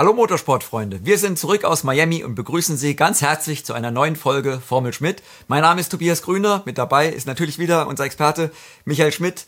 Hallo Motorsportfreunde, wir sind zurück aus Miami und begrüßen Sie ganz herzlich zu einer neuen Folge Formel Schmidt. Mein Name ist Tobias Grüner, mit dabei ist natürlich wieder unser Experte Michael Schmidt.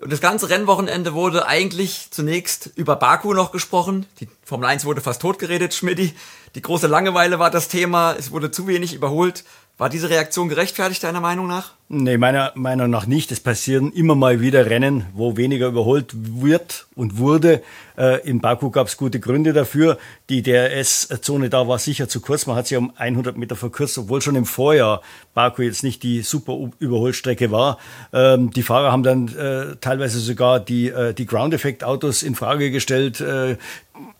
Und das ganze Rennwochenende wurde eigentlich zunächst über Baku noch gesprochen. Die Formel 1 wurde fast totgeredet, Schmidti. Die große Langeweile war das Thema, es wurde zu wenig überholt. War diese Reaktion gerechtfertigt, deiner Meinung nach? Nee, meiner Meinung nach nicht. Es passieren immer mal wieder Rennen, wo weniger überholt wird und wurde. Äh, in Baku gab es gute Gründe dafür. Die DRS-Zone da war sicher zu kurz. Man hat sie um 100 Meter verkürzt, obwohl schon im Vorjahr Baku jetzt nicht die super Überholstrecke war. Ähm, die Fahrer haben dann äh, teilweise sogar die, äh, die Ground-Effekt-Autos in Frage gestellt.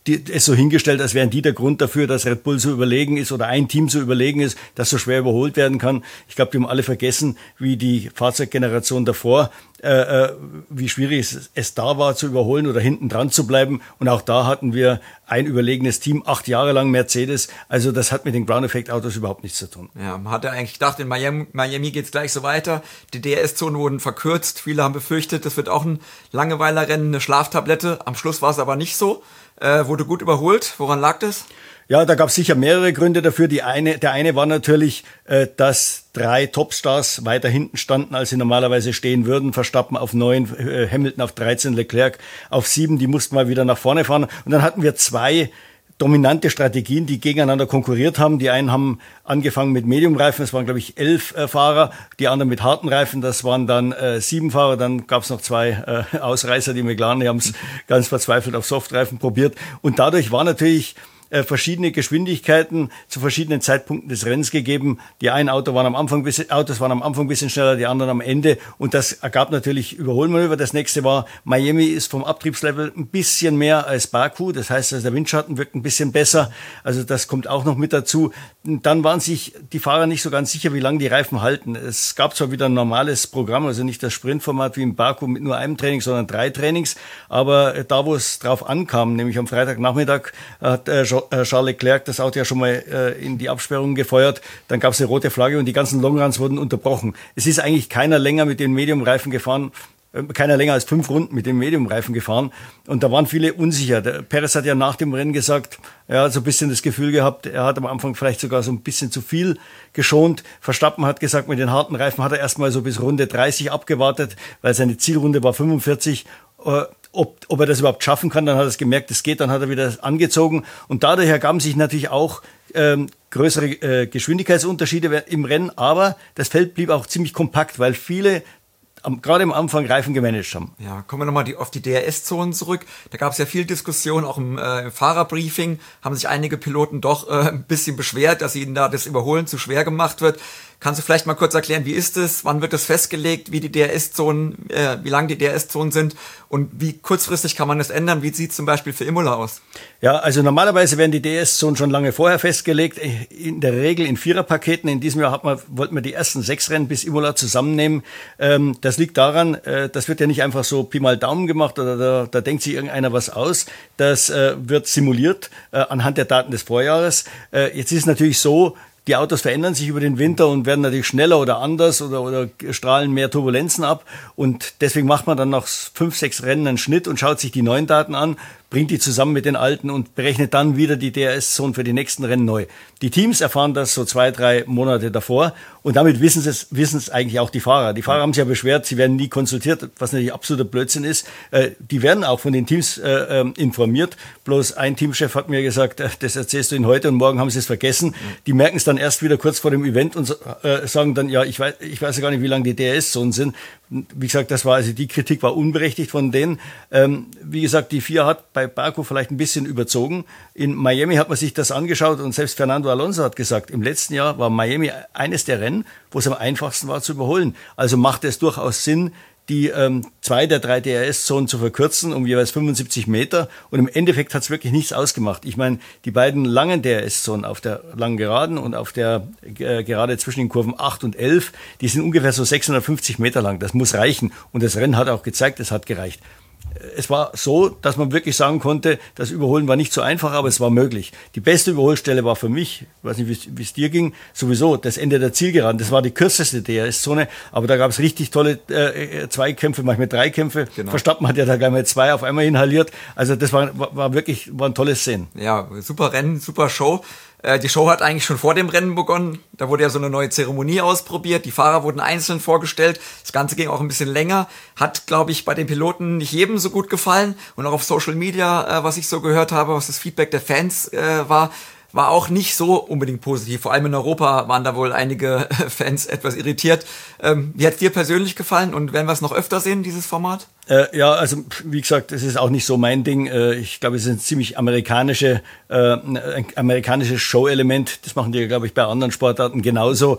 Die, es so hingestellt, als wären die der Grund dafür, dass Red Bull so überlegen ist oder ein Team so überlegen ist, dass so schwer überholt werden kann. Ich glaube, die haben alle vergessen, wie die Fahrzeuggeneration davor, äh, äh, wie schwierig es, es da war zu überholen oder hinten dran zu bleiben. Und auch da hatten wir ein überlegenes Team, acht Jahre lang Mercedes. Also das hat mit den Ground Effect Autos überhaupt nichts zu tun. Ja, man hatte eigentlich gedacht, in Miami, Miami geht es gleich so weiter. Die DRS-Zonen wurden verkürzt. Viele haben befürchtet, das wird auch ein Langeweilerrennen, eine Schlaftablette. Am Schluss war es aber nicht so äh, wurde gut überholt. Woran lag das? Ja, da gab es sicher mehrere Gründe dafür. Die eine, der eine war natürlich, äh, dass drei Topstars weiter hinten standen, als sie normalerweise stehen würden. Verstappen auf neun, äh, Hamilton auf 13, Leclerc auf sieben. Die mussten mal wieder nach vorne fahren. Und dann hatten wir zwei dominante Strategien, die gegeneinander konkurriert haben. Die einen haben angefangen mit Mediumreifen, das waren glaube ich elf äh, Fahrer, die anderen mit harten Reifen, das waren dann äh, sieben Fahrer. Dann gab es noch zwei äh, Ausreißer, die McLaren, die haben es ganz verzweifelt auf Softreifen probiert. Und dadurch war natürlich äh, verschiedene Geschwindigkeiten zu verschiedenen Zeitpunkten des Rennens gegeben. Die einen Auto waren am Anfang bisschen, Autos waren am Anfang ein bisschen schneller, die anderen am Ende. Und das ergab natürlich Überholmanöver. Das nächste war, Miami ist vom Abtriebslevel ein bisschen mehr als Baku. Das heißt, also der Windschatten wirkt ein bisschen besser. Also das kommt auch noch mit dazu. Dann waren sich die Fahrer nicht so ganz sicher, wie lange die Reifen halten. Es gab zwar wieder ein normales Programm, also nicht das Sprintformat wie im Baku mit nur einem Training, sondern drei Trainings. Aber da, wo es drauf ankam, nämlich am Freitagnachmittag, hat äh, äh, Charles Leclerc das Auto ja schon mal äh, in die Absperrung gefeuert. Dann gab es eine rote Flagge und die ganzen Longruns wurden unterbrochen. Es ist eigentlich keiner länger mit den Mediumreifen gefahren äh, keiner länger als fünf Runden mit dem Mediumreifen gefahren. Und da waren viele unsicher. Der Perez hat ja nach dem Rennen gesagt, er hat so ein bisschen das Gefühl gehabt, er hat am Anfang vielleicht sogar so ein bisschen zu viel geschont. Verstappen hat gesagt, mit den harten Reifen hat er erstmal so bis Runde 30 abgewartet, weil seine Zielrunde war 45 ob, ob er das überhaupt schaffen kann. Dann hat er es gemerkt, es geht, dann hat er wieder angezogen. Und dadurch ergaben sich natürlich auch ähm, größere äh, Geschwindigkeitsunterschiede im Rennen. Aber das Feld blieb auch ziemlich kompakt, weil viele gerade am Anfang Reifen gemanagt haben. Ja, kommen wir nochmal die, auf die DRS-Zonen zurück. Da gab es ja viel Diskussion, auch im, äh, im Fahrerbriefing haben sich einige Piloten doch äh, ein bisschen beschwert, dass ihnen da das Überholen zu schwer gemacht wird. Kannst du vielleicht mal kurz erklären, wie ist es, wann wird es festgelegt, wie die DRS-Zonen, äh, wie lang die DRS-Zonen sind und wie kurzfristig kann man das ändern? Wie sieht zum Beispiel für Imola aus? Ja, also normalerweise werden die DRS-Zonen schon lange vorher festgelegt. In der Regel in Viererpaketen. In diesem Jahr hat man, wollten wir die ersten sechs Rennen bis Imola zusammennehmen. Ähm, das liegt daran, äh, das wird ja nicht einfach so Pi mal Daumen gemacht oder da, da denkt sich irgendeiner was aus. Das äh, wird simuliert äh, anhand der Daten des Vorjahres. Äh, jetzt ist es natürlich so, die Autos verändern sich über den Winter und werden natürlich schneller oder anders oder, oder strahlen mehr Turbulenzen ab. Und deswegen macht man dann nach fünf, sechs Rennen einen Schnitt und schaut sich die neuen Daten an bringt die zusammen mit den alten und berechnet dann wieder die DRS-Zonen für die nächsten Rennen neu. Die Teams erfahren das so zwei, drei Monate davor und damit wissen es, wissen es eigentlich auch die Fahrer. Die Fahrer haben sich ja beschwert, sie werden nie konsultiert, was natürlich absoluter Blödsinn ist. Äh, die werden auch von den Teams äh, ähm, informiert. Bloß ein Teamchef hat mir gesagt, äh, das erzählst du ihnen heute und morgen haben sie es vergessen. Die merken es dann erst wieder kurz vor dem Event und sagen dann, ja, ich weiß, ich weiß ja gar nicht, wie lange die DRS-Zonen sind. Wie gesagt, das war also die Kritik war unberechtigt von denen. Ähm, wie gesagt, die FIA hat bei Baku vielleicht ein bisschen überzogen. In Miami hat man sich das angeschaut und selbst Fernando Alonso hat gesagt, im letzten Jahr war Miami eines der Rennen, wo es am einfachsten war zu überholen. Also macht es durchaus Sinn, die ähm, zwei der drei DRS-Zonen zu verkürzen um jeweils 75 Meter. Und im Endeffekt hat es wirklich nichts ausgemacht. Ich meine, die beiden langen DRS-Zonen auf der langen Geraden und auf der äh, Gerade zwischen den Kurven 8 und 11, die sind ungefähr so 650 Meter lang. Das muss reichen. Und das Rennen hat auch gezeigt, es hat gereicht. Es war so, dass man wirklich sagen konnte, das Überholen war nicht so einfach, aber es war möglich. Die beste Überholstelle war für mich, ich weiß nicht, wie es dir ging, sowieso das Ende der Zielgeraden. Das war die kürzeste DRS-Zone, aber da gab es richtig tolle äh, Zweikämpfe, manchmal Dreikämpfe. Genau. Verstappen hat ja da gleich mal zwei auf einmal inhaliert. Also das war, war, war wirklich, war ein tolles Szenen. Ja, super Rennen, super Show. Äh, die Show hat eigentlich schon vor dem Rennen begonnen. Da wurde ja so eine neue Zeremonie ausprobiert. Die Fahrer wurden einzeln vorgestellt. Das Ganze ging auch ein bisschen länger. Hat, glaube ich, bei den Piloten nicht jedem so gut gefallen. Und auch auf Social Media, äh, was ich so gehört habe, was das Feedback der Fans äh, war, war auch nicht so unbedingt positiv. Vor allem in Europa waren da wohl einige Fans etwas irritiert. Ähm, wie hat dir persönlich gefallen und werden wir es noch öfter sehen, dieses Format? Äh, ja, also wie gesagt, es ist auch nicht so mein Ding. Äh, ich glaube, es ist ein ziemlich amerikanische, äh, ein amerikanisches Show-Element. Das machen die, glaube ich, bei anderen Sportarten genauso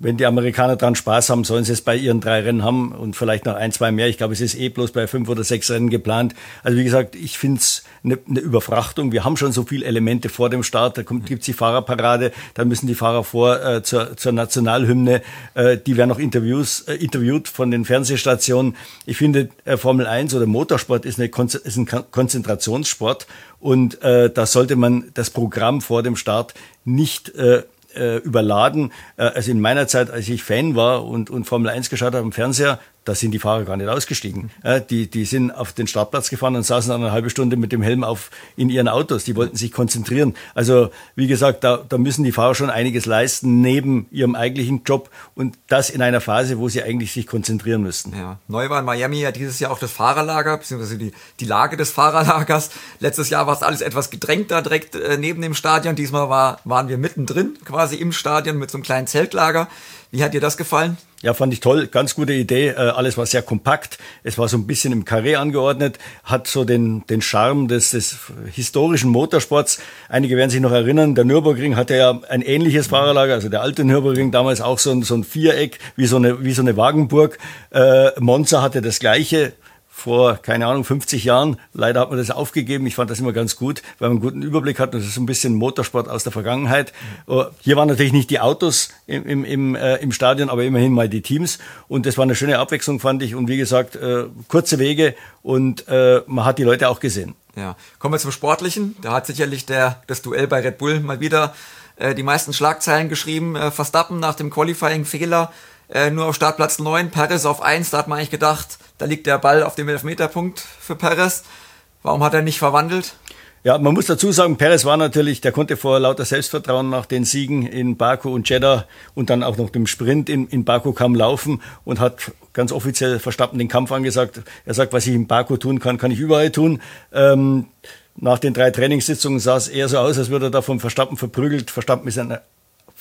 wenn die Amerikaner dran Spaß haben, sollen sie es bei ihren drei Rennen haben und vielleicht noch ein, zwei mehr. Ich glaube, es ist eh bloß bei fünf oder sechs Rennen geplant. Also wie gesagt, ich finde es eine, eine Überfrachtung. Wir haben schon so viele Elemente vor dem Start. Da gibt es die Fahrerparade, da müssen die Fahrer vor äh, zur, zur Nationalhymne. Äh, die werden noch Interviews, äh, interviewt von den Fernsehstationen. Ich finde, äh, Formel 1 oder Motorsport ist, eine, ist ein Konzentrationssport und äh, da sollte man das Programm vor dem Start nicht äh, äh, überladen. Äh, also in meiner Zeit, als ich Fan war und, und Formel 1 geschaut habe im Fernseher, da sind die Fahrer gar nicht ausgestiegen. Äh, die, die sind auf den Startplatz gefahren und saßen dann eine halbe Stunde mit dem Helm auf in ihren Autos. Die wollten sich konzentrieren. Also wie gesagt, da, da müssen die Fahrer schon einiges leisten neben ihrem eigentlichen Job und das in einer Phase, wo sie eigentlich sich konzentrieren müssten. Ja. Neu war in Miami ja dieses Jahr auch das Fahrerlager, beziehungsweise die, die Lage des Fahrerlagers. Letztes Jahr war es alles etwas gedrängter direkt äh, neben dem Stadion. Diesmal war, waren wir mittendrin quasi im Stadion mit so einem kleinen Zeltlager. Wie hat dir das gefallen? Ja, fand ich toll. Ganz gute Idee. Äh, alles war sehr kompakt. Es war so ein bisschen im Karree angeordnet, hat so den, den Charme des, des historischen Motorsports. Einige werden sich noch erinnern, der Nürburgring hatte ja ein ähnliches Fahrerlager, also der alte Nürburgring damals auch so ein, so ein Viereck, wie so eine, wie so eine Wagenburg. Äh, Monza hatte das gleiche vor, keine Ahnung, 50 Jahren. Leider hat man das aufgegeben. Ich fand das immer ganz gut, weil man einen guten Überblick hat. Und das ist ein bisschen Motorsport aus der Vergangenheit. Mhm. Hier waren natürlich nicht die Autos im, im, im, äh, im Stadion, aber immerhin mal die Teams. Und das war eine schöne Abwechslung, fand ich. Und wie gesagt, äh, kurze Wege und äh, man hat die Leute auch gesehen. Ja, kommen wir zum Sportlichen. Da hat sicherlich der, das Duell bei Red Bull mal wieder äh, die meisten Schlagzeilen geschrieben. Äh, Verstappen nach dem Qualifying-Fehler äh, nur auf Startplatz 9, Perez auf 1. Da hat man eigentlich gedacht, da liegt der Ball auf dem Elfmeterpunkt für Perez. Warum hat er nicht verwandelt? Ja, man muss dazu sagen, Perez war natürlich, der konnte vor lauter Selbstvertrauen nach den Siegen in Baku und Jeddah und dann auch noch dem Sprint in, in Baku kaum laufen und hat ganz offiziell Verstappen den Kampf angesagt. Er sagt, was ich in Baku tun kann, kann ich überall tun. Ähm, nach den drei Trainingssitzungen sah es eher so aus, als würde er da vom Verstappen verprügelt. Verstappen ist ein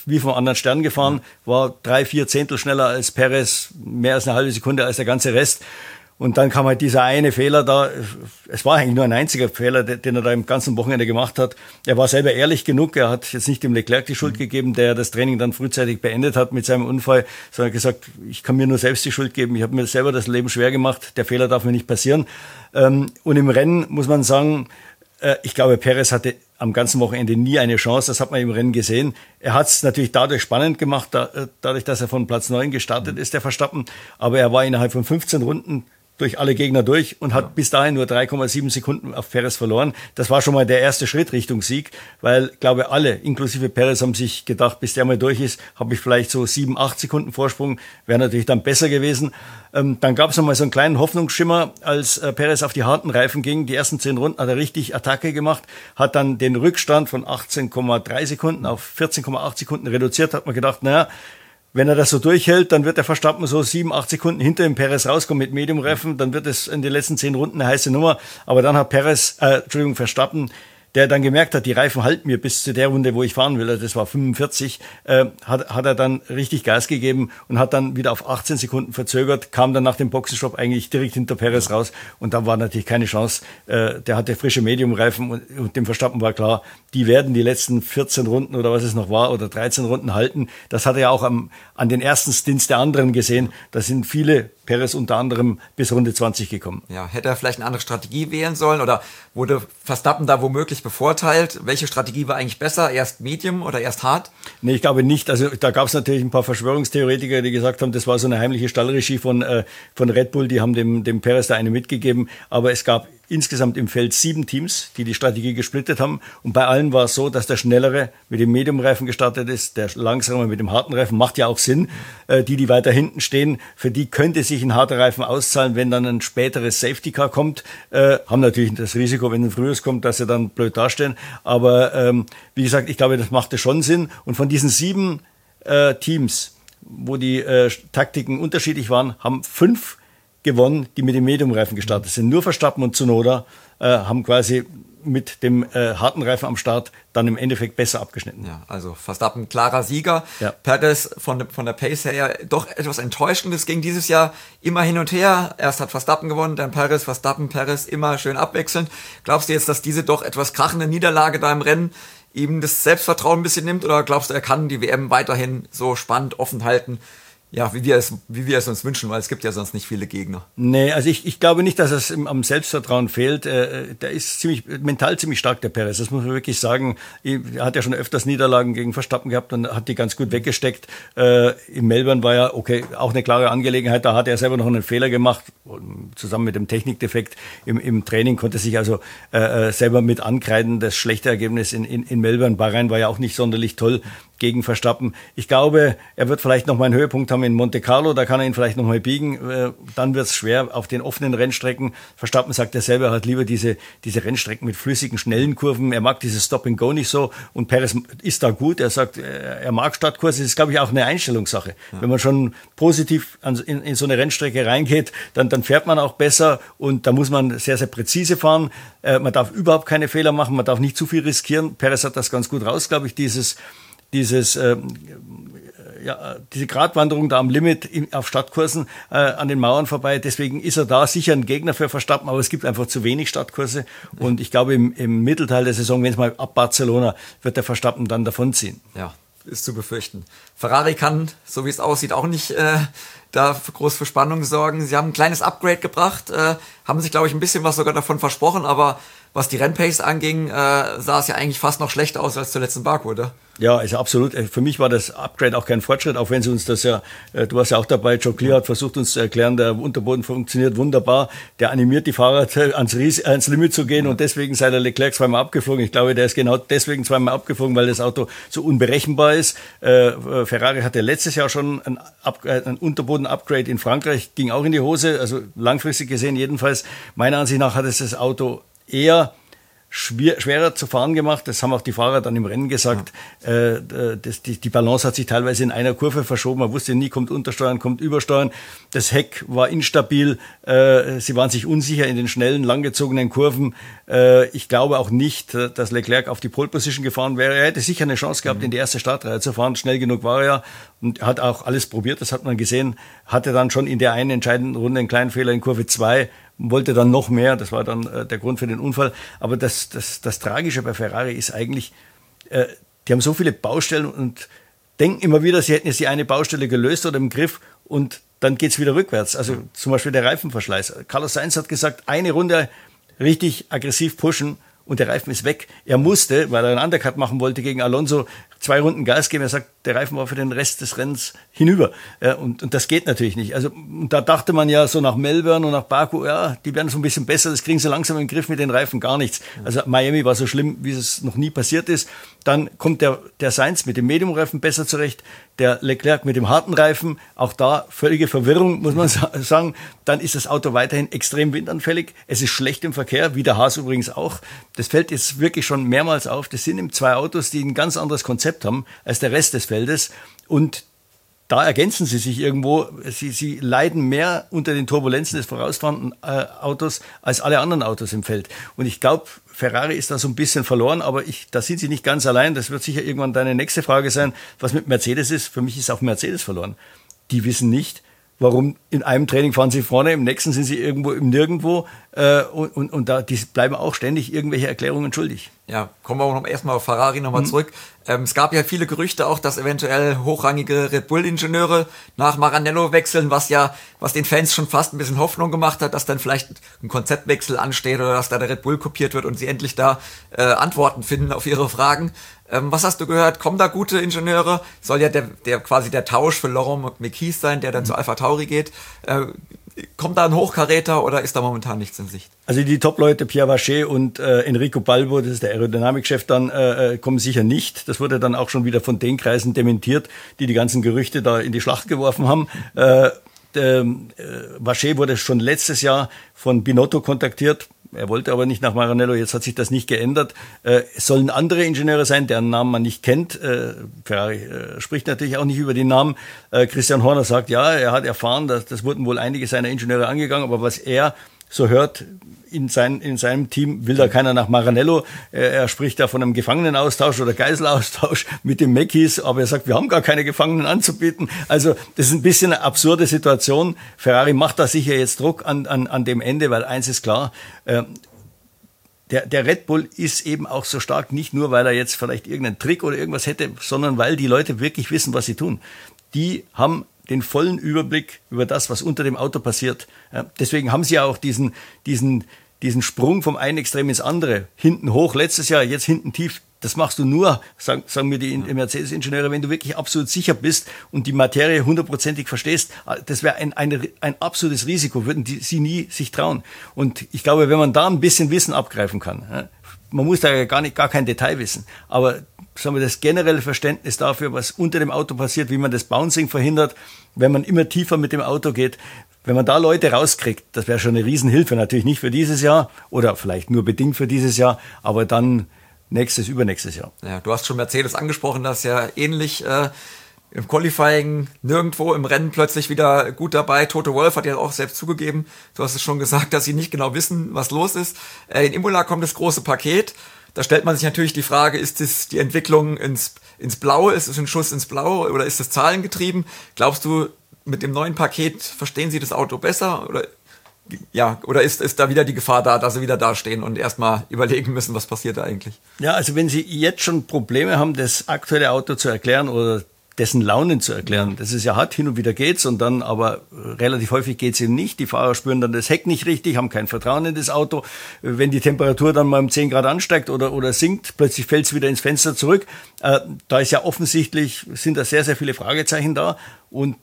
wie vom anderen Stern gefahren, war drei, vier Zehntel schneller als Perez, mehr als eine halbe Sekunde als der ganze Rest. Und dann kam halt dieser eine Fehler da. Es war eigentlich nur ein einziger Fehler, den er da im ganzen Wochenende gemacht hat. Er war selber ehrlich genug. Er hat jetzt nicht dem Leclerc die Schuld mhm. gegeben, der das Training dann frühzeitig beendet hat mit seinem Unfall, sondern gesagt, ich kann mir nur selbst die Schuld geben. Ich habe mir selber das Leben schwer gemacht. Der Fehler darf mir nicht passieren. Ähm, und im Rennen muss man sagen, äh, ich glaube, Perez hatte am ganzen Wochenende nie eine Chance. Das hat man im Rennen gesehen. Er hat es natürlich dadurch spannend gemacht, äh, dadurch, dass er von Platz 9 gestartet ist, der Verstappen. Aber er war innerhalb von 15 Runden durch alle Gegner durch und hat ja. bis dahin nur 3,7 Sekunden auf Perez verloren. Das war schon mal der erste Schritt Richtung Sieg, weil, glaube alle, inklusive Perez, haben sich gedacht, bis der mal durch ist, habe ich vielleicht so sieben, acht Sekunden Vorsprung, wäre natürlich dann besser gewesen. Ähm, dann gab es noch mal so einen kleinen Hoffnungsschimmer, als äh, Perez auf die harten Reifen ging. Die ersten zehn Runden hat er richtig Attacke gemacht, hat dann den Rückstand von 18,3 Sekunden auf 14,8 Sekunden reduziert, hat man gedacht, naja, wenn er das so durchhält, dann wird der Verstappen so sieben, acht Sekunden hinter dem Perez rauskommen mit Medium-Reifen. Dann wird es in den letzten zehn Runden eine heiße Nummer. Aber dann hat Perez, äh, Entschuldigung, Verstappen der dann gemerkt hat, die Reifen halten mir bis zu der Runde, wo ich fahren will, das war 45, äh, hat, hat er dann richtig Gas gegeben und hat dann wieder auf 18 Sekunden verzögert, kam dann nach dem Boxenstopp eigentlich direkt hinter Perez raus und da war natürlich keine Chance. Äh, der hatte frische Mediumreifen und, und dem Verstappen war klar, die werden die letzten 14 Runden oder was es noch war oder 13 Runden halten. Das hat er ja auch am, an den ersten Stints der anderen gesehen. Da sind viele Perez unter anderem bis Runde 20 gekommen. Ja, hätte er vielleicht eine andere Strategie wählen sollen oder wurde Verstappen da womöglich bevorteilt? Welche Strategie war eigentlich besser? Erst Medium oder erst Hart? Nee, ich glaube nicht. Also da gab es natürlich ein paar Verschwörungstheoretiker, die gesagt haben, das war so eine heimliche Stallregie von, äh, von Red Bull, die haben dem, dem Perez da eine mitgegeben. Aber es gab insgesamt im Feld sieben Teams, die die Strategie gesplittet haben. Und bei allen war es so, dass der Schnellere mit dem Medium-Reifen gestartet ist, der Langsamere mit dem harten Reifen. Macht ja auch Sinn. Äh, die, die weiter hinten stehen, für die könnte sich ein harter Reifen auszahlen, wenn dann ein späteres Safety-Car kommt. Äh, haben natürlich das Risiko, wenn ein frühes kommt, dass sie dann blöd dastehen. Aber ähm, wie gesagt, ich glaube, das machte schon Sinn. Und von diesen sieben äh, Teams, wo die äh, Taktiken unterschiedlich waren, haben fünf gewonnen, die mit dem Medium-Reifen gestartet sind. Nur Verstappen und Zunoda äh, haben quasi mit dem äh, harten Reifen am Start dann im Endeffekt besser abgeschnitten. Ja, also Verstappen klarer Sieger. Ja. Perez von, von der Pace her doch etwas enttäuschend. Es ging dieses Jahr immer hin und her. Erst hat Verstappen gewonnen, dann Perez, Verstappen, Perez, immer schön abwechselnd. Glaubst du jetzt, dass diese doch etwas krachende Niederlage da im Rennen ihm das Selbstvertrauen ein bisschen nimmt oder glaubst du, er kann die WM weiterhin so spannend offen halten? Ja, wie wir, es, wie wir es uns wünschen, weil es gibt ja sonst nicht viele Gegner. Nee, also ich, ich glaube nicht, dass es am Selbstvertrauen fehlt. Äh, der ist ziemlich mental ziemlich stark, der Perez. Das muss man wirklich sagen. Er hat ja schon öfters Niederlagen gegen Verstappen gehabt und hat die ganz gut weggesteckt. Äh, in Melbourne war ja, okay, auch eine klare Angelegenheit. Da hat er selber noch einen Fehler gemacht, zusammen mit dem Technikdefekt. Im, im Training konnte sich also äh, selber mit ankreiden. Das schlechte Ergebnis in, in, in Melbourne. Bahrain war ja auch nicht sonderlich toll gegen Verstappen. Ich glaube, er wird vielleicht noch mal einen Höhepunkt haben in Monte Carlo, da kann er ihn vielleicht noch mal biegen. Äh, dann wird es schwer auf den offenen Rennstrecken. Verstappen sagt er selber, er hat lieber diese, diese Rennstrecken mit flüssigen, schnellen Kurven. Er mag dieses Stop and Go nicht so und Perez ist da gut. Er sagt, äh, er mag Stadtkurse. Das ist, glaube ich, auch eine Einstellungssache. Ja. Wenn man schon positiv in, in so eine Rennstrecke reingeht, dann, dann fährt man auch besser und da muss man sehr, sehr präzise fahren. Äh, man darf überhaupt keine Fehler machen, man darf nicht zu viel riskieren. Perez hat das ganz gut raus, glaube ich, dieses dieses äh, ja, diese Gratwanderung da am Limit in, auf Stadtkursen äh, an den Mauern vorbei. Deswegen ist er da sicher ein Gegner für Verstappen, aber es gibt einfach zu wenig Stadtkurse. Und ich glaube, im, im Mittelteil der Saison, wenn es mal ab Barcelona, wird der Verstappen dann davonziehen. Ja, ist zu befürchten. Ferrari kann, so wie es aussieht, auch nicht äh, da groß für Spannung sorgen. Sie haben ein kleines Upgrade gebracht, äh, haben sich, glaube ich, ein bisschen was sogar davon versprochen, aber was die Rennpace anging, äh, sah es ja eigentlich fast noch schlechter aus als zuletzt in Baku, oder? Ja, also absolut. Äh, für mich war das Upgrade auch kein Fortschritt, auch wenn sie uns das ja, äh, du warst ja auch dabei, Joe Clear hat versucht uns zu erklären, der Unterboden funktioniert wunderbar. Der animiert die Fahrer ans, Ries ans Limit zu gehen und deswegen sei der Leclerc zweimal abgeflogen. Ich glaube, der ist genau deswegen zweimal abgeflogen, weil das Auto so unberechenbar ist. Äh, Ferrari hatte letztes Jahr schon ein, ein Unterboden-Upgrade in Frankreich, ging auch in die Hose, also langfristig gesehen jedenfalls. Meiner Ansicht nach hat es das Auto eher schwer, schwerer zu fahren gemacht. Das haben auch die Fahrer dann im Rennen gesagt. Ja. Äh, das, die, die Balance hat sich teilweise in einer Kurve verschoben. Man wusste nie, kommt Untersteuern, kommt Übersteuern. Das Heck war instabil. Äh, sie waren sich unsicher in den schnellen, langgezogenen Kurven. Äh, ich glaube auch nicht, dass Leclerc auf die Pole Position gefahren wäre. Er hätte sicher eine Chance gehabt, mhm. in die erste Startreihe zu fahren. Schnell genug war er und hat auch alles probiert. Das hat man gesehen. Hatte dann schon in der einen entscheidenden Runde einen kleinen Fehler in Kurve 2 wollte dann noch mehr, das war dann äh, der Grund für den Unfall. Aber das, das, das Tragische bei Ferrari ist eigentlich, äh, die haben so viele Baustellen und denken immer wieder, sie hätten jetzt die eine Baustelle gelöst oder im Griff und dann geht's wieder rückwärts. Also zum Beispiel der Reifenverschleiß. Carlos Sainz hat gesagt, eine Runde richtig aggressiv pushen und der Reifen ist weg. Er musste, weil er einen Undercut machen wollte gegen Alonso, zwei Runden Gas geben. Er sagt, der Reifen war für den Rest des Rennens hinüber. Ja, und, und das geht natürlich nicht. Also da dachte man ja so nach Melbourne und nach Baku, ja, die werden so ein bisschen besser, das kriegen sie langsam im Griff mit den Reifen gar nichts. Also Miami war so schlimm, wie es noch nie passiert ist. Dann kommt der, der Sainz mit dem Medium-Reifen besser zurecht, der Leclerc mit dem harten Reifen, auch da völlige Verwirrung, muss man sagen. Dann ist das Auto weiterhin extrem windanfällig. Es ist schlecht im Verkehr, wie der Haas übrigens auch. Das fällt jetzt wirklich schon mehrmals auf. Das sind eben zwei Autos, die ein ganz anderes Konzept haben als der Rest des Feldes. Und da ergänzen sie sich irgendwo. Sie, sie leiden mehr unter den Turbulenzen des vorausfahrenden äh, Autos als alle anderen Autos im Feld. Und ich glaube, Ferrari ist da so ein bisschen verloren, aber ich, da sind sie nicht ganz allein. Das wird sicher irgendwann deine nächste Frage sein, was mit Mercedes ist. Für mich ist auch Mercedes verloren. Die wissen nicht, warum in einem Training fahren sie vorne, im nächsten sind sie irgendwo im Nirgendwo äh, und, und, und da die bleiben auch ständig irgendwelche Erklärungen schuldig. Ja, kommen wir auch noch erstmal auf Ferrari nochmal mhm. zurück. Ähm, es gab ja viele Gerüchte auch, dass eventuell hochrangige Red Bull-Ingenieure nach Maranello wechseln, was ja, was den Fans schon fast ein bisschen Hoffnung gemacht hat, dass dann vielleicht ein Konzeptwechsel ansteht oder dass da der Red Bull kopiert wird und sie endlich da äh, Antworten finden auf ihre Fragen. Ähm, was hast du gehört? Kommen da gute Ingenieure? Soll ja der, der quasi der Tausch für Laurent McKees sein, der dann mhm. zu Alpha Tauri geht. Äh, kommt da ein Hochkaräter oder ist da momentan nichts in Sicht? Also die Top-Leute Pierre Vacher und äh, Enrico Balbo, das ist der Aerodynamikchef, dann äh, äh, kommen sicher nicht. Das wurde dann auch schon wieder von den Kreisen dementiert, die die ganzen Gerüchte da in die Schlacht geworfen haben. Äh, äh, Vacher wurde schon letztes Jahr von Binotto kontaktiert er wollte aber nicht nach Maranello, jetzt hat sich das nicht geändert. Äh, es sollen andere Ingenieure sein, deren Namen man nicht kennt. Äh, Ferrari äh, spricht natürlich auch nicht über die Namen. Christian Horner sagt, ja, er hat erfahren, dass das wurden wohl einige seiner Ingenieure angegangen, aber was er so hört, in, sein, in seinem Team will da keiner nach Maranello. Er, spricht da von einem Gefangenenaustausch oder Geiselaustausch mit dem Mekis, aber er sagt, wir haben gar keine Gefangenen anzubieten. Also das ist ein bisschen eine absurde Situation. Ferrari macht da sicher jetzt Druck an, an, an dem Ende, weil eins ist klar, äh, der, der Red Bull ist eben auch so stark, nicht nur, weil er jetzt vielleicht irgendeinen Trick oder irgendwas hätte, sondern weil die Leute wirklich wissen, was sie tun. Die haben den vollen Überblick über das, was unter dem Auto passiert. Deswegen haben sie ja auch diesen, diesen, diesen Sprung vom einen Extrem ins andere. Hinten hoch letztes Jahr, jetzt hinten tief. Das machst du nur, sagen, sagen mir die Mercedes-Ingenieure, wenn du wirklich absolut sicher bist und die Materie hundertprozentig verstehst. Das wäre ein, ein, ein absolutes Risiko, würden die, sie nie sich trauen. Und ich glaube, wenn man da ein bisschen Wissen abgreifen kann, man muss da gar nicht, gar kein Detail wissen, aber sagen wir, das generelle Verständnis dafür, was unter dem Auto passiert, wie man das Bouncing verhindert, wenn man immer tiefer mit dem Auto geht. Wenn man da Leute rauskriegt, das wäre schon eine Riesenhilfe. Natürlich nicht für dieses Jahr oder vielleicht nur bedingt für dieses Jahr, aber dann nächstes, übernächstes Jahr. Ja, du hast schon Mercedes angesprochen, das ist ja ähnlich äh, im Qualifying nirgendwo im Rennen plötzlich wieder gut dabei. Toto Wolf hat ja auch selbst zugegeben, du hast es schon gesagt, dass sie nicht genau wissen, was los ist. Äh, in Imola kommt das große Paket da stellt man sich natürlich die Frage, ist das die Entwicklung ins, ins Blaue, ist es ein Schuss ins Blaue oder ist es zahlengetrieben? Glaubst du, mit dem neuen Paket verstehen Sie das Auto besser oder ja, oder ist, ist da wieder die Gefahr da, dass sie wieder dastehen und erstmal überlegen müssen, was passiert da eigentlich? Ja, also wenn Sie jetzt schon Probleme haben, das aktuelle Auto zu erklären oder dessen Launen zu erklären. Das ist ja hart, hin und wieder geht's und dann aber relativ häufig geht's eben nicht. Die Fahrer spüren dann das Heck nicht richtig, haben kein Vertrauen in das Auto. Wenn die Temperatur dann mal um 10 Grad ansteigt oder, oder sinkt, plötzlich fällt's wieder ins Fenster zurück. Äh, da ist ja offensichtlich, sind da sehr, sehr viele Fragezeichen da und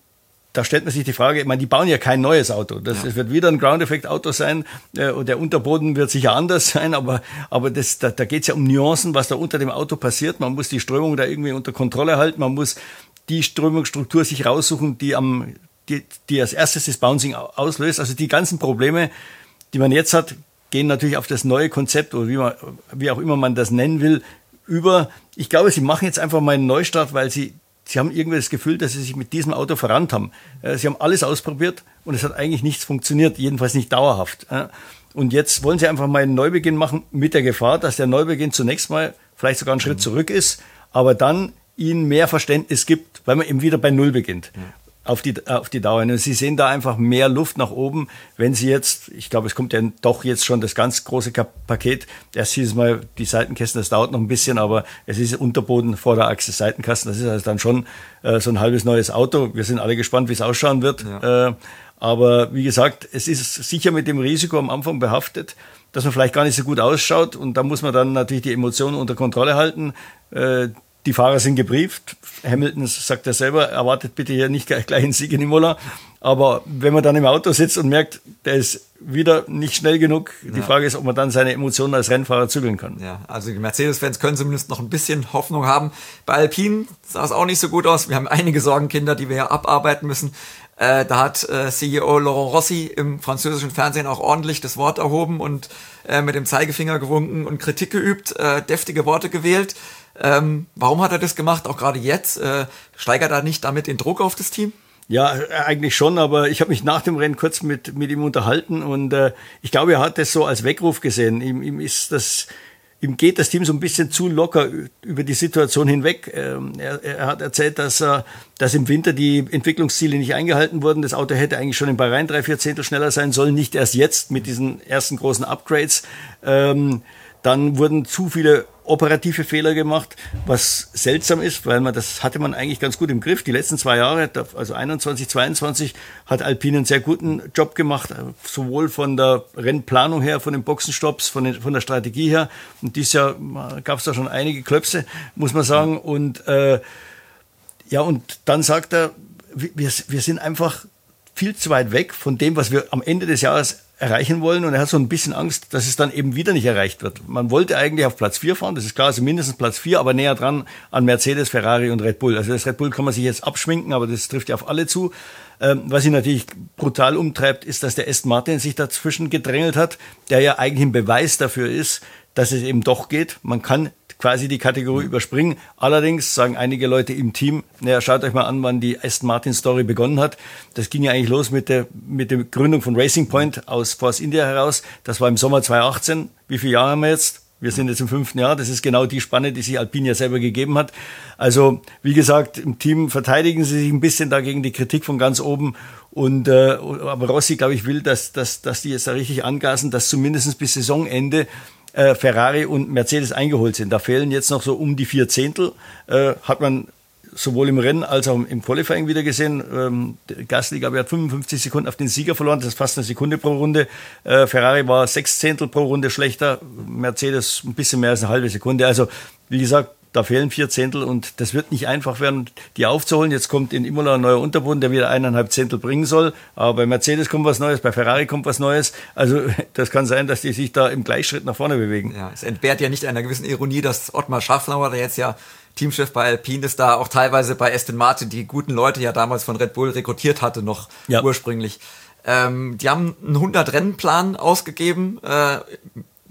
da stellt man sich die Frage, ich meine, die bauen ja kein neues Auto. Das ja. wird wieder ein Ground-Effekt-Auto sein äh, und der Unterboden wird sicher anders sein, aber, aber das, da, da geht es ja um Nuancen, was da unter dem Auto passiert. Man muss die Strömung da irgendwie unter Kontrolle halten, man muss die Strömungsstruktur sich raussuchen, die am die, die als erstes das Bouncing auslöst. Also die ganzen Probleme, die man jetzt hat, gehen natürlich auf das neue Konzept oder wie, man, wie auch immer man das nennen will, über. Ich glaube, sie machen jetzt einfach mal einen Neustart, weil sie Sie haben irgendwie das Gefühl, dass Sie sich mit diesem Auto verrannt haben. Äh, sie haben alles ausprobiert und es hat eigentlich nichts funktioniert, jedenfalls nicht dauerhaft. Und jetzt wollen Sie einfach mal einen Neubeginn machen mit der Gefahr, dass der Neubeginn zunächst mal vielleicht sogar einen Schritt zurück ist, aber dann Ihnen mehr Verständnis gibt, weil man eben wieder bei Null beginnt auf die, auf die Dauer. Und Sie sehen da einfach mehr Luft nach oben, wenn Sie jetzt, ich glaube, es kommt ja doch jetzt schon das ganz große Paket. Erst hieß es mal, die Seitenkästen, das dauert noch ein bisschen, aber es ist Unterboden, Vorderachse, Seitenkasten. Das ist also dann schon äh, so ein halbes neues Auto. Wir sind alle gespannt, wie es ausschauen wird. Ja. Äh, aber wie gesagt, es ist sicher mit dem Risiko am Anfang behaftet, dass man vielleicht gar nicht so gut ausschaut. Und da muss man dann natürlich die Emotionen unter Kontrolle halten. Äh, die Fahrer sind gebrieft. Hamilton sagt er selber, erwartet bitte hier nicht gleich einen Sieg in Imola. Aber wenn man dann im Auto sitzt und merkt, der ist wieder nicht schnell genug, die ja. Frage ist, ob man dann seine Emotionen als Rennfahrer zügeln kann. Ja, also die Mercedes-Fans können zumindest noch ein bisschen Hoffnung haben. Bei Alpine sah es auch nicht so gut aus. Wir haben einige Sorgenkinder, die wir ja abarbeiten müssen. Äh, da hat äh, CEO Laurent Rossi im französischen Fernsehen auch ordentlich das Wort erhoben und äh, mit dem Zeigefinger gewunken und Kritik geübt, äh, deftige Worte gewählt. Ähm, warum hat er das gemacht, auch gerade jetzt? Äh, steigert er nicht damit den Druck auf das Team? Ja, eigentlich schon, aber ich habe mich nach dem Rennen kurz mit, mit ihm unterhalten und äh, ich glaube, er hat das so als Weckruf gesehen. Ihm, ihm ist das, ihm geht das Team so ein bisschen zu locker über die Situation hinweg. Ähm, er, er, hat erzählt, dass, äh, dass im Winter die Entwicklungsziele nicht eingehalten wurden. Das Auto hätte eigentlich schon in Bahrain drei, vier Zehntel schneller sein sollen, nicht erst jetzt mit diesen ersten großen Upgrades. Ähm, dann wurden zu viele operative Fehler gemacht, was seltsam ist, weil man das hatte man eigentlich ganz gut im Griff. Die letzten zwei Jahre, also 21, 22, hat Alpine einen sehr guten Job gemacht, sowohl von der Rennplanung her, von den Boxenstopps, von, den, von der Strategie her. Und dieses Jahr gab es da schon einige Klöpse, muss man sagen. Und äh, ja, und dann sagt er, wir, wir sind einfach viel zu weit weg von dem, was wir am Ende des Jahres erreichen wollen. Und er hat so ein bisschen Angst, dass es dann eben wieder nicht erreicht wird. Man wollte eigentlich auf Platz 4 fahren, das ist klar, also mindestens Platz 4, aber näher dran an Mercedes, Ferrari und Red Bull. Also das Red Bull kann man sich jetzt abschminken, aber das trifft ja auf alle zu. Ähm, was ihn natürlich brutal umtreibt, ist, dass der Aston Martin sich dazwischen gedrängelt hat, der ja eigentlich ein Beweis dafür ist, dass es eben doch geht. Man kann quasi die Kategorie mhm. überspringen. Allerdings sagen einige Leute im Team, naja, schaut euch mal an, wann die Aston Martin Story begonnen hat. Das ging ja eigentlich los mit der, mit der Gründung von Racing Point aus Force India heraus. Das war im Sommer 2018. Wie viele Jahre haben wir jetzt? Wir sind jetzt im fünften Jahr. Das ist genau die Spanne, die sich Alpine ja selber gegeben hat. Also, wie gesagt, im Team verteidigen sie sich ein bisschen dagegen die Kritik von ganz oben. Und, äh, aber Rossi, glaube ich, will, dass, dass, dass die jetzt da richtig angasen, dass zumindest bis Saisonende äh, Ferrari und Mercedes eingeholt sind. Da fehlen jetzt noch so um die vier Zehntel. Äh, hat man sowohl im Rennen als auch im Qualifying wieder gesehen. Ähm, Gasly, glaube ich, hat 55 Sekunden auf den Sieger verloren. Das ist fast eine Sekunde pro Runde. Äh, Ferrari war sechs Zehntel pro Runde schlechter. Mercedes ein bisschen mehr als eine halbe Sekunde. Also, wie gesagt, da fehlen vier Zehntel und das wird nicht einfach werden, die aufzuholen. Jetzt kommt in Imola ein neuer Unterboden, der wieder eineinhalb Zehntel bringen soll. Aber bei Mercedes kommt was Neues, bei Ferrari kommt was Neues. Also das kann sein, dass die sich da im Gleichschritt nach vorne bewegen. Ja, es entbehrt ja nicht einer gewissen Ironie, dass Ottmar Schaffnauer, der jetzt ja Teamchef bei Alpine ist, da auch teilweise bei Aston Martin die guten Leute ja damals von Red Bull rekrutiert hatte, noch ja. ursprünglich. Ähm, die haben einen 100-Rennen-Plan ausgegeben. Äh,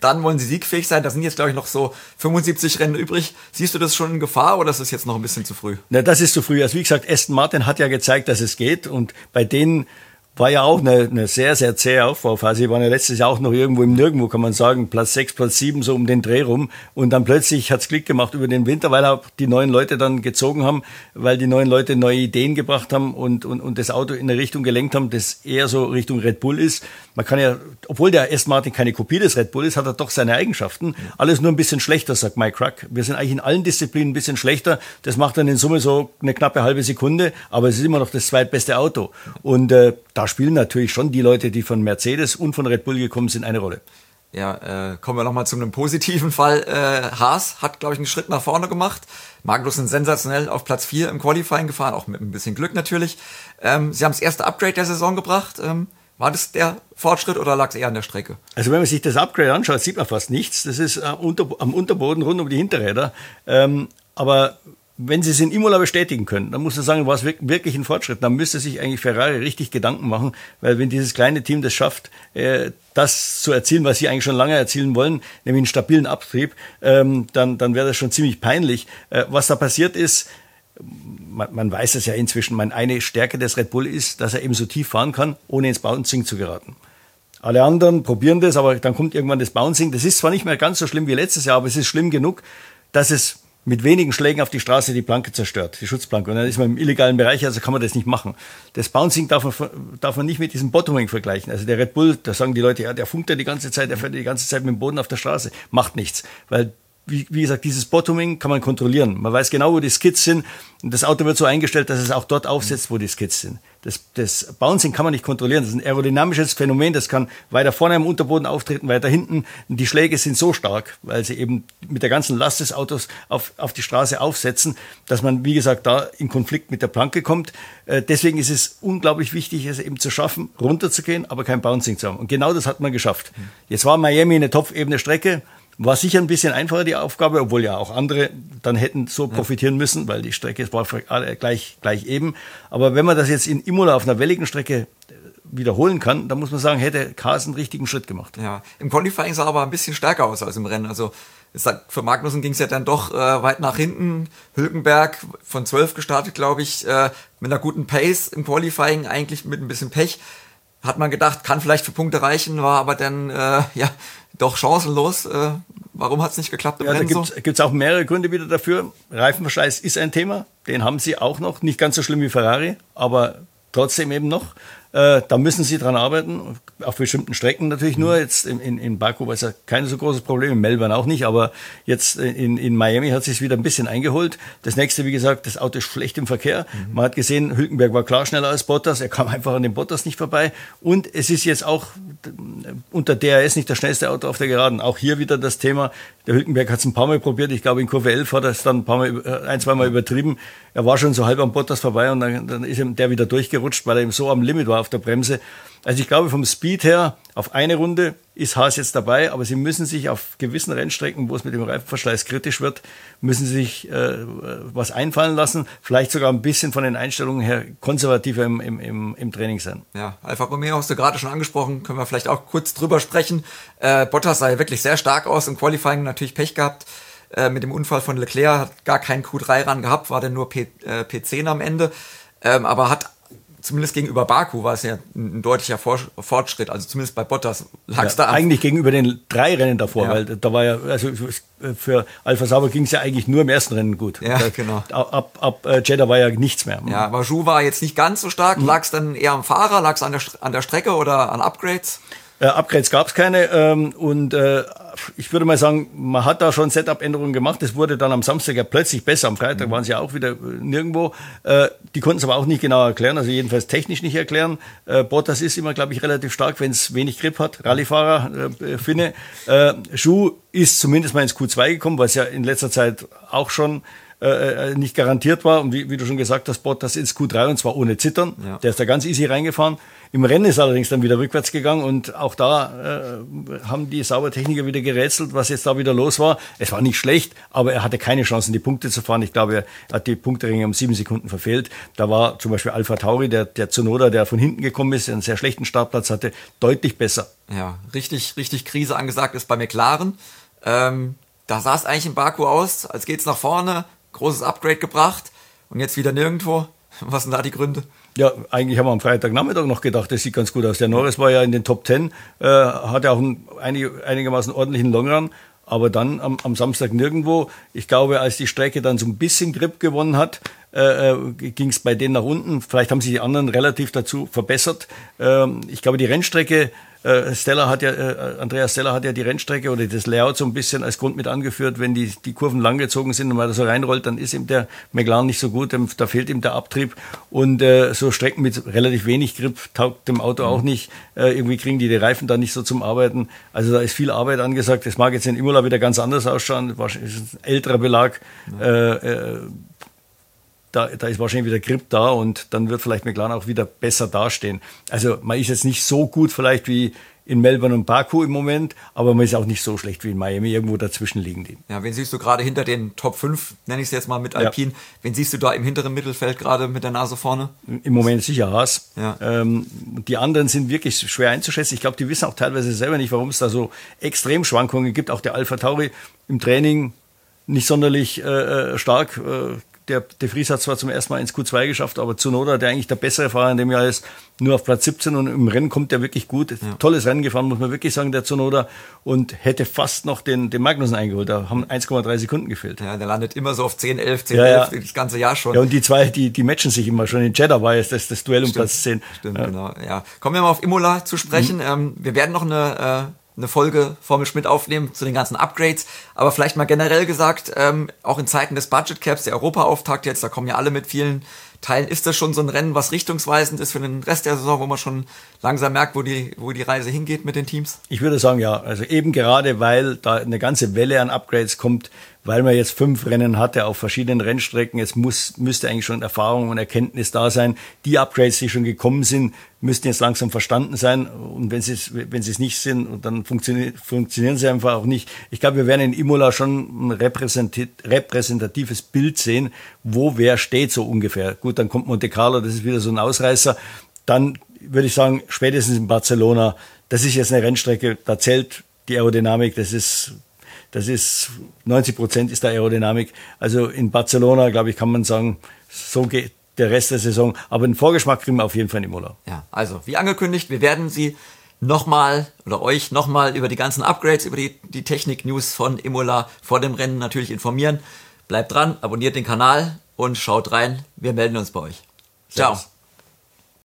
dann wollen sie siegfähig sein. Da sind jetzt, glaube ich, noch so 75 Rennen übrig. Siehst du das schon in Gefahr oder ist das jetzt noch ein bisschen zu früh? Na, das ist zu früh. Also wie gesagt, Aston Martin hat ja gezeigt, dass es geht. Und bei denen war ja auch eine, eine sehr, sehr zähe Aufbauphase. Sie waren ja letztes Jahr auch noch irgendwo im Nirgendwo, kann man sagen, Platz 6, Platz 7, so um den Dreh rum. Und dann plötzlich hat's Klick gemacht über den Winter, weil auch die neuen Leute dann gezogen haben, weil die neuen Leute neue Ideen gebracht haben und, und, und das Auto in eine Richtung gelenkt haben, das eher so Richtung Red Bull ist. Man kann ja, obwohl der S. Martin keine Kopie des Red Bull ist, hat er doch seine Eigenschaften. Alles nur ein bisschen schlechter, sagt Mike Crack. Wir sind eigentlich in allen Disziplinen ein bisschen schlechter. Das macht dann in Summe so eine knappe halbe Sekunde, aber es ist immer noch das zweitbeste Auto. Und äh, da spielen natürlich schon die Leute, die von Mercedes und von Red Bull gekommen sind, eine Rolle. Ja, äh, kommen wir nochmal zu einem positiven Fall. Äh, Haas hat, glaube ich, einen Schritt nach vorne gemacht. Magnussen sensationell auf Platz 4 im Qualifying gefahren, auch mit ein bisschen Glück natürlich. Ähm, sie haben das erste Upgrade der Saison gebracht. Ähm, war das der Fortschritt oder lag es eher an der Strecke? Also wenn man sich das Upgrade anschaut, sieht man fast nichts. Das ist am, Unter am Unterboden rund um die Hinterräder. Ähm, aber wenn Sie es in Imola bestätigen können, dann muss man sagen, war es wirklich ein Fortschritt. Dann müsste sich eigentlich Ferrari richtig Gedanken machen, weil wenn dieses kleine Team das schafft, äh, das zu erzielen, was sie eigentlich schon lange erzielen wollen, nämlich einen stabilen Abtrieb, ähm, dann, dann wäre das schon ziemlich peinlich. Äh, was da passiert ist, man, man weiß es ja inzwischen, meine eine Stärke des Red Bull ist, dass er eben so tief fahren kann, ohne ins Bouncing zu geraten. Alle anderen probieren das, aber dann kommt irgendwann das Bouncing. Das ist zwar nicht mehr ganz so schlimm wie letztes Jahr, aber es ist schlimm genug, dass es mit wenigen Schlägen auf die Straße die Planke zerstört, die Schutzplanke. Und dann ist man im illegalen Bereich, also kann man das nicht machen. Das Bouncing darf man, darf man nicht mit diesem Bottoming vergleichen. Also der Red Bull, da sagen die Leute, ja, der funkt ja die ganze Zeit, der fährt die ganze Zeit mit dem Boden auf der Straße. Macht nichts. Weil wie, wie gesagt, dieses Bottoming kann man kontrollieren. Man weiß genau, wo die Skids sind. Und das Auto wird so eingestellt, dass es auch dort aufsetzt, wo die Skids sind. Das, das Bouncing kann man nicht kontrollieren. Das ist ein aerodynamisches Phänomen. Das kann weiter vorne im Unterboden auftreten, weiter hinten. Und die Schläge sind so stark, weil sie eben mit der ganzen Last des Autos auf, auf die Straße aufsetzen, dass man, wie gesagt, da in Konflikt mit der Planke kommt. Äh, deswegen ist es unglaublich wichtig, es eben zu schaffen, runterzugehen, aber kein Bouncing zu haben. Und genau das hat man geschafft. Jetzt war Miami eine topfebene Strecke. War sicher ein bisschen einfacher die Aufgabe, obwohl ja auch andere dann hätten so profitieren müssen, weil die Strecke war gleich, gleich eben. Aber wenn man das jetzt in Imola auf einer welligen Strecke äh, wiederholen kann, dann muss man sagen, hätte Kaas einen richtigen Schritt gemacht. Ja, im Qualifying sah er aber ein bisschen stärker aus als im Rennen. Also für Magnussen ging es ja dann doch äh, weit nach hinten. Hülkenberg von 12 gestartet, glaube ich, äh, mit einer guten Pace im Qualifying, eigentlich mit ein bisschen Pech. Hat man gedacht, kann vielleicht für Punkte reichen, war aber dann äh, ja doch chancenlos. Äh, warum hat es nicht geklappt im ja, Rennen? Da gibt es auch mehrere Gründe wieder dafür. Reifenverschleiß ist ein Thema, den haben sie auch noch. Nicht ganz so schlimm wie Ferrari, aber trotzdem eben noch. Äh, da müssen sie dran arbeiten, auf bestimmten Strecken natürlich nur. Jetzt in, in, in Baku war es ja kein so großes Problem, in Melbourne auch nicht, aber jetzt in, in Miami hat sich wieder ein bisschen eingeholt. Das nächste, wie gesagt, das Auto ist schlecht im Verkehr. Mhm. Man hat gesehen, Hülkenberg war klar schneller als Bottas, er kam einfach an den Bottas nicht vorbei. Und es ist jetzt auch unter DRS nicht das schnellste Auto auf der Geraden. Auch hier wieder das Thema, der Hülkenberg hat es ein paar Mal probiert, ich glaube in Kurve 11 hat er es dann ein paar Mal, äh, ein, zwei Mal übertrieben. Er war schon so halb am Bottas vorbei und dann, dann ist ihm der wieder durchgerutscht, weil er ihm so am Limit war auf der Bremse. Also ich glaube, vom Speed her, auf eine Runde ist Haas jetzt dabei, aber sie müssen sich auf gewissen Rennstrecken, wo es mit dem Reifenverschleiß kritisch wird, müssen sie sich äh, was einfallen lassen, vielleicht sogar ein bisschen von den Einstellungen her konservativer im, im, im Training sein. Ja, Alfa Romeo hast du gerade schon angesprochen, können wir vielleicht auch kurz drüber sprechen. Äh, Bottas sah ja wirklich sehr stark aus, im Qualifying natürlich Pech gehabt äh, mit dem Unfall von Leclerc, hat gar keinen Q3 ran gehabt, war dann nur P, äh, P10 am Ende, ähm, aber hat zumindest gegenüber Baku war es ja ein, deutlicher Fortschritt. Also zumindest bei Bottas lag es ja, da. Eigentlich gegenüber den drei Rennen davor, ja. weil da war ja, also für Alpha Sauber ging es ja eigentlich nur im ersten Rennen gut. Ja, da, genau. Ab, ab äh, Jeddah war ja nichts mehr. Ja, aber Ju war jetzt nicht ganz so stark. Mhm. Lag es dann eher am Fahrer, lag es an der, an der Strecke oder an Upgrades? Äh, Upgrades gab es keine ähm, und äh, ich würde mal sagen, man hat da schon Setup-Änderungen gemacht. Es wurde dann am Samstag ja plötzlich besser. Am Freitag mhm. waren sie ja auch wieder äh, nirgendwo. Äh, die konnten es aber auch nicht genau erklären, also jedenfalls technisch nicht erklären. Äh, Bottas ist immer, glaube ich, relativ stark, wenn es wenig Grip hat. Rallyefahrer, äh, Finne. Äh, Schuh ist zumindest mal ins Q2 gekommen, was ja in letzter Zeit auch schon äh, äh, nicht garantiert war. Und wie, wie, du schon gesagt hast, Bottas ins Q3 und zwar ohne Zittern. Ja. Der ist da ganz easy reingefahren. Im Rennen ist allerdings dann wieder rückwärts gegangen und auch da äh, haben die Saubertechniker wieder gerätselt, was jetzt da wieder los war. Es war nicht schlecht, aber er hatte keine Chancen, die Punkte zu fahren. Ich glaube, er hat die Punkteringe um sieben Sekunden verfehlt. Da war zum Beispiel Alpha Tauri, der, der Zunoda, der von hinten gekommen ist, einen sehr schlechten Startplatz hatte, deutlich besser. Ja, richtig, richtig Krise angesagt ist bei McLaren. Ähm, da sah es eigentlich in Baku aus, als geht's nach vorne großes Upgrade gebracht und jetzt wieder nirgendwo. Was sind da die Gründe? Ja, eigentlich haben wir am Freitagnachmittag noch gedacht, das sieht ganz gut aus. Der Norris war ja in den Top 10, äh, hatte auch einen einig, einigermaßen ordentlichen Longrun, aber dann am, am, Samstag nirgendwo. Ich glaube, als die Strecke dann so ein bisschen Grip gewonnen hat, äh, äh ging es bei denen nach unten. Vielleicht haben sich die anderen relativ dazu verbessert. Ähm, ich glaube, die Rennstrecke äh, Stella hat ja, äh, Andreas Stella hat ja die Rennstrecke oder das Layout so ein bisschen als Grund mit angeführt, wenn die, die Kurven langgezogen sind und man da so reinrollt, dann ist ihm der McLaren nicht so gut, da fehlt ihm der Abtrieb und äh, so Strecken mit relativ wenig Grip taugt dem Auto auch nicht. Äh, irgendwie kriegen die die Reifen da nicht so zum Arbeiten. Also da ist viel Arbeit angesagt. Das mag jetzt in Imola wieder ganz anders ausschauen. Das ist ein älterer Belag. Ja. Äh, äh, da, da ist wahrscheinlich wieder Grip da und dann wird vielleicht McLaren auch wieder besser dastehen. Also man ist jetzt nicht so gut vielleicht wie in Melbourne und Baku im Moment, aber man ist auch nicht so schlecht wie in Miami. Irgendwo dazwischen liegen die. Ja, wen siehst du gerade hinter den Top 5, nenne ich es jetzt mal mit Alpine? Ja. Wen siehst du da im hinteren Mittelfeld gerade mit der Nase vorne? Im Moment sicher Haas. Ja. Ähm, die anderen sind wirklich schwer einzuschätzen. Ich glaube, die wissen auch teilweise selber nicht, warum es da so extrem Schwankungen gibt. Auch der Alpha Tauri im Training nicht sonderlich äh, äh stark. Äh, der De Vries hat zwar zum ersten Mal ins Q2 geschafft, aber Zunoda, der eigentlich der bessere Fahrer in dem Jahr ist, nur auf Platz 17 und im Rennen kommt er wirklich gut. Ja. Tolles Rennen gefahren, muss man wirklich sagen, der Zunoda. Und hätte fast noch den, den Magnussen eingeholt. Da haben 1,3 Sekunden gefehlt. Ja, der landet immer so auf 10, 11, 10, ja, 11, ja. das ganze Jahr schon. Ja, und die zwei, die, die matchen sich immer schon. In Jeddah war jetzt das, das Duell um Platz 10. Stimmt, ja. genau. Ja. Kommen wir mal auf Imola zu sprechen. Mhm. Ähm, wir werden noch eine, äh, eine Folge Formel Schmidt aufnehmen zu den ganzen Upgrades. Aber vielleicht mal generell gesagt, ähm, auch in Zeiten des Budget Caps, der Europa-Auftakt jetzt, da kommen ja alle mit vielen Teilen, ist das schon so ein Rennen, was richtungsweisend ist für den Rest der Saison, wo man schon langsam merkt, wo die, wo die Reise hingeht mit den Teams? Ich würde sagen, ja. Also eben gerade, weil da eine ganze Welle an Upgrades kommt, weil man jetzt fünf Rennen hatte auf verschiedenen Rennstrecken. Es muss, müsste eigentlich schon Erfahrung und Erkenntnis da sein. Die Upgrades, die schon gekommen sind, müssten jetzt langsam verstanden sein. Und wenn sie es, wenn sie es nicht sind, dann funktionieren, funktionieren sie einfach auch nicht. Ich glaube, wir werden in Imola schon ein repräsentatives Bild sehen, wo wer steht so ungefähr. Gut, dann kommt Monte Carlo, das ist wieder so ein Ausreißer. Dann würde ich sagen, spätestens in Barcelona, das ist jetzt eine Rennstrecke, da zählt die Aerodynamik, das ist das ist 90 Prozent ist der Aerodynamik. Also in Barcelona, glaube ich, kann man sagen, so geht der Rest der Saison. Aber einen Vorgeschmack kriegen wir auf jeden Fall in Imola. Ja, also wie angekündigt, wir werden Sie nochmal oder euch nochmal über die ganzen Upgrades, über die, die Technik-News von Imola vor dem Rennen natürlich informieren. Bleibt dran, abonniert den Kanal und schaut rein. Wir melden uns bei euch. Ciao. Servus.